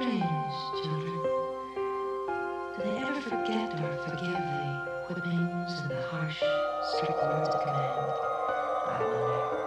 these children? Do they ever forget or forgive the whippings and the harsh, strict words of command? I wonder.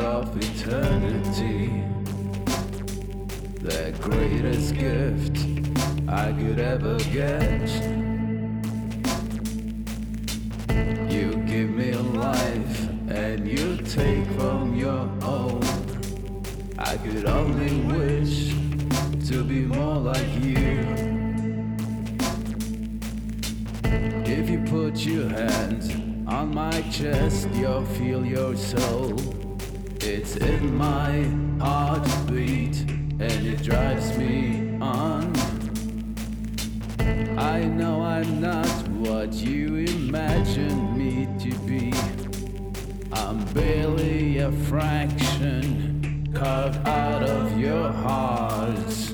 of eternity. The greatest gift I could ever get. I know I'm not what you imagined me to be. I'm barely a fraction carved out of your heart.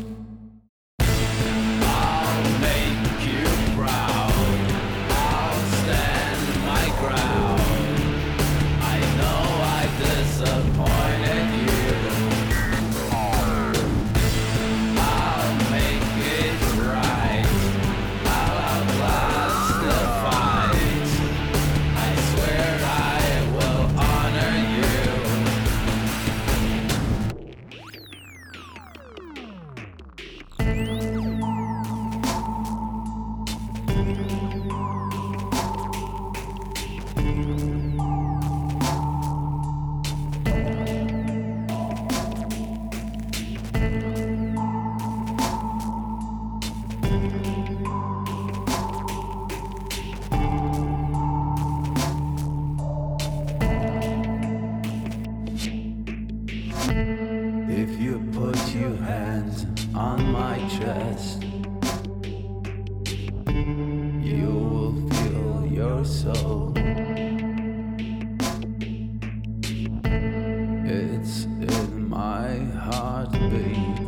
heartbeat.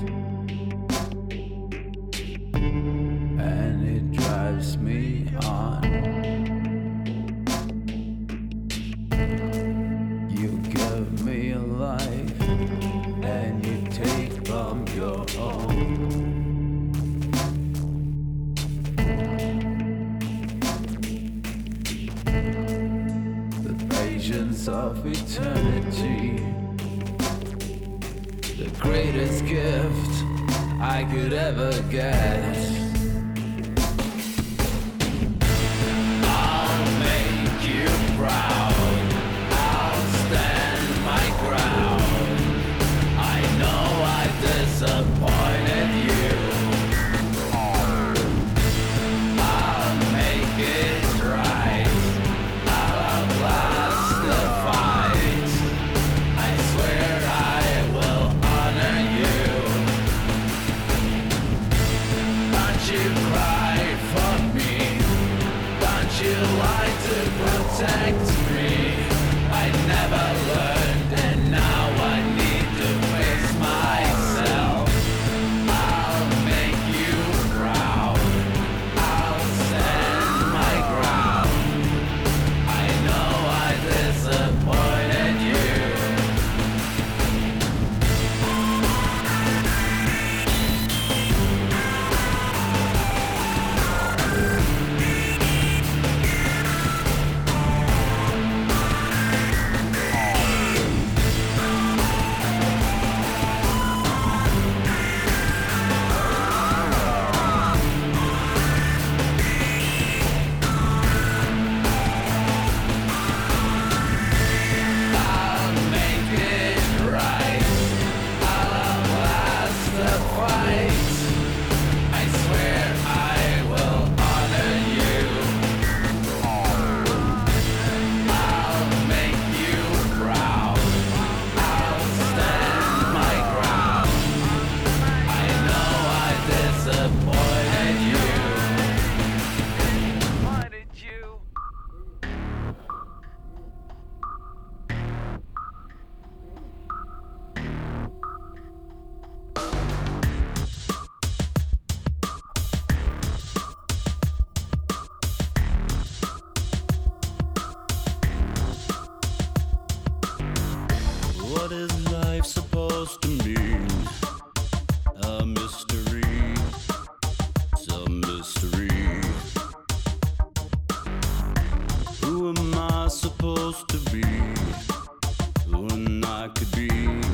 supposed to be when I could be.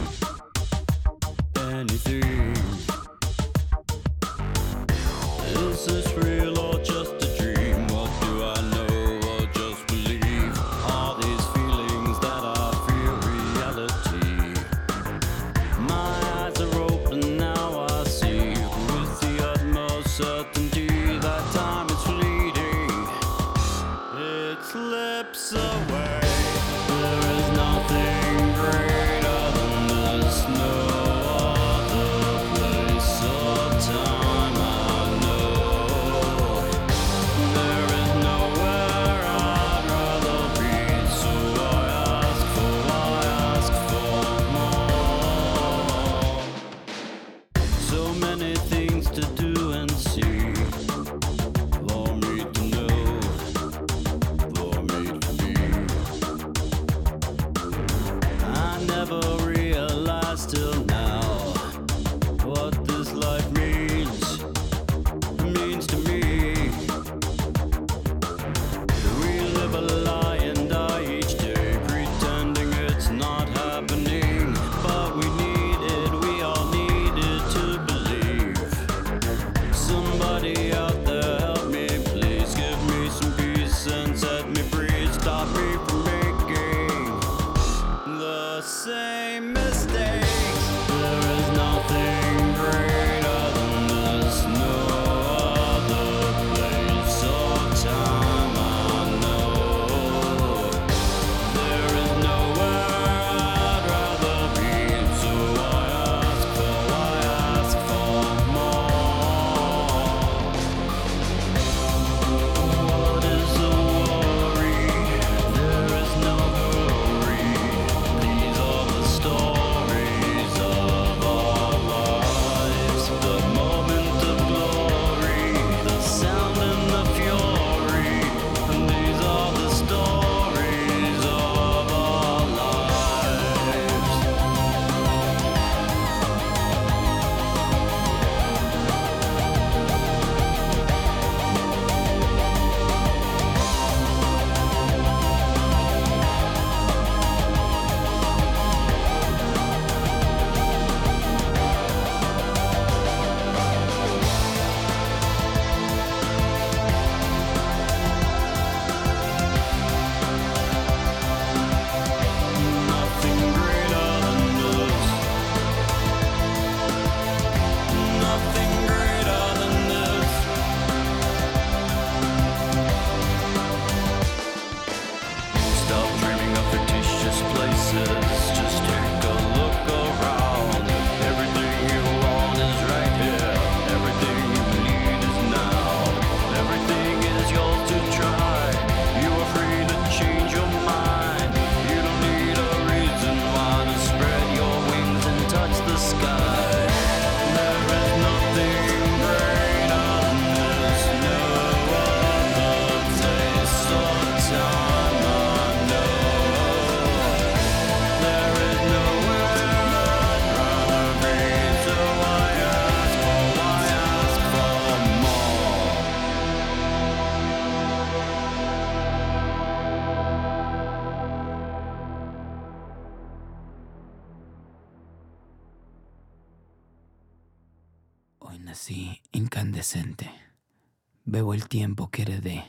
el tiempo que heredé.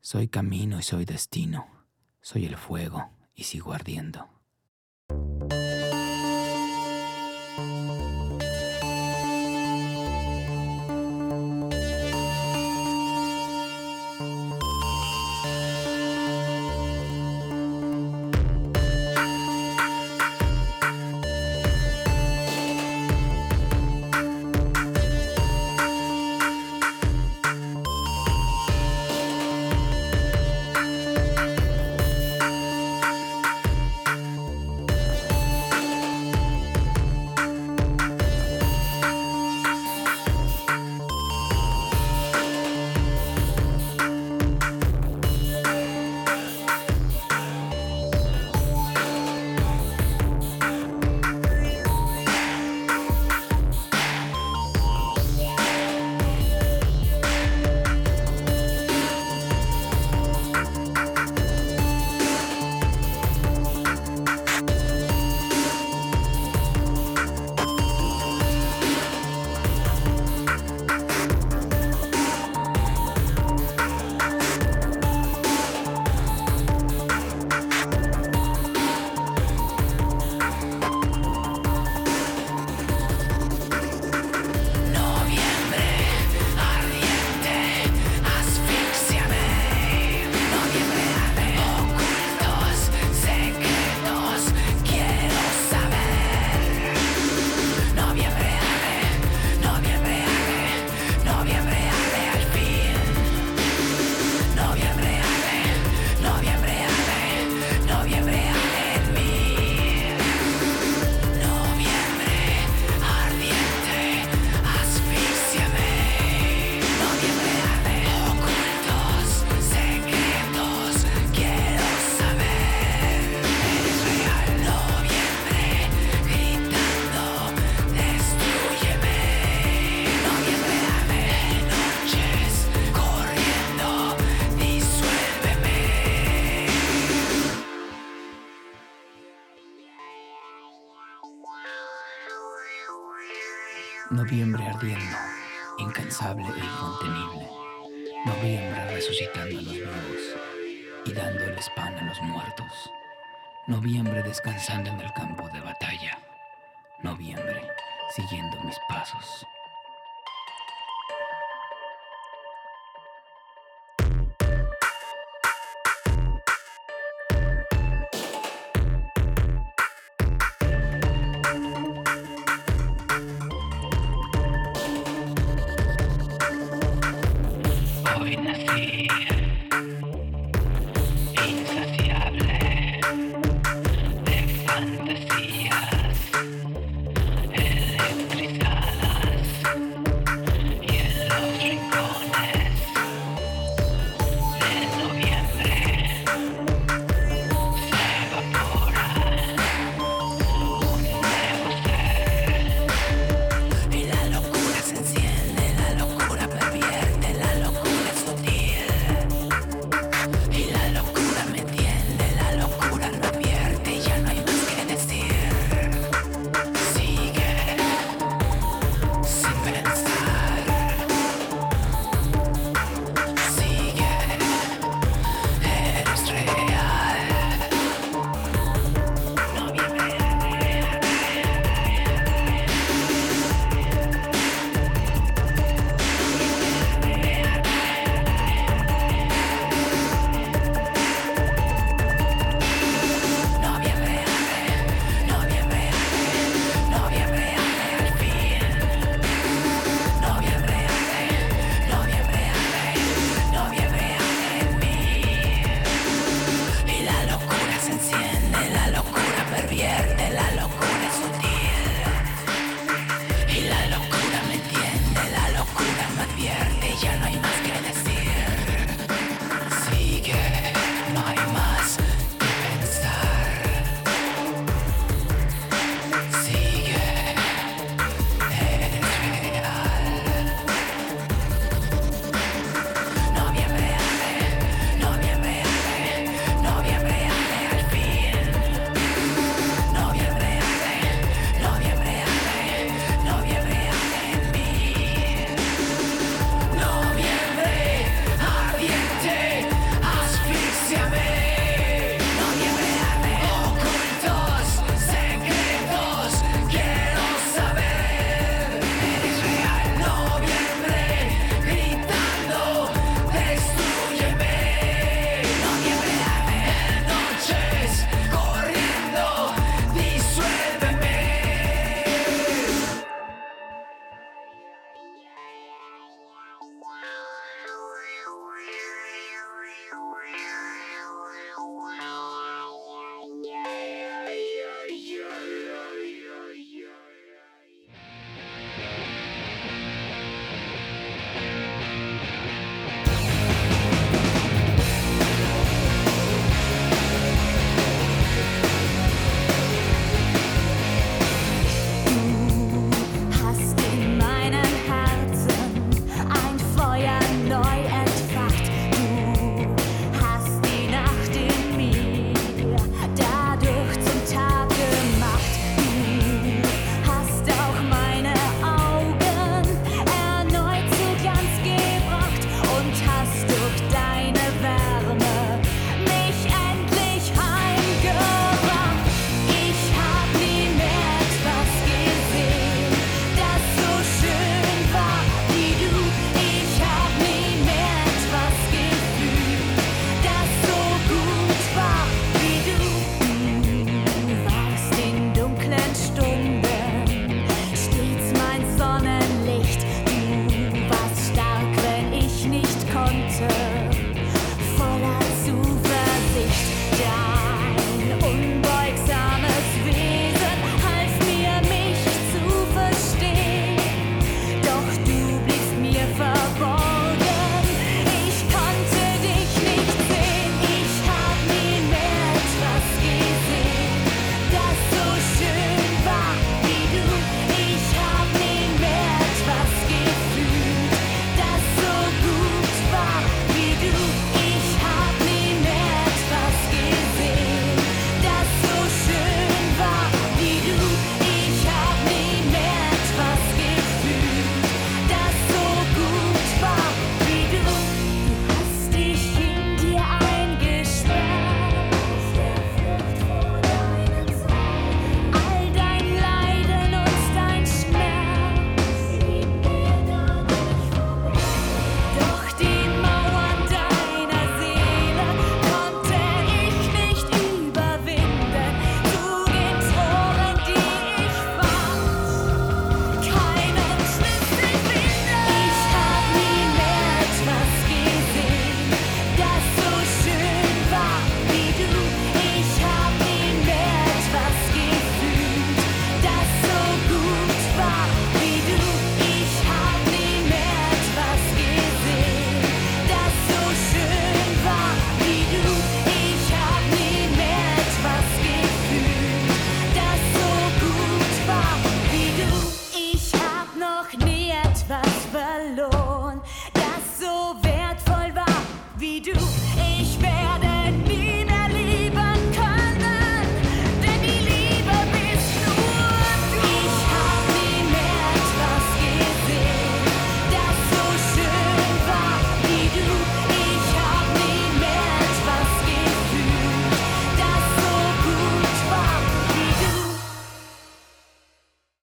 Soy camino y soy destino. Soy el fuego y sigo ardiendo. e. Noviembre resucitando a los vivos y dándoles pan a los muertos. Noviembre descansando en el campo de batalla. Noviembre siguiendo mis pasos.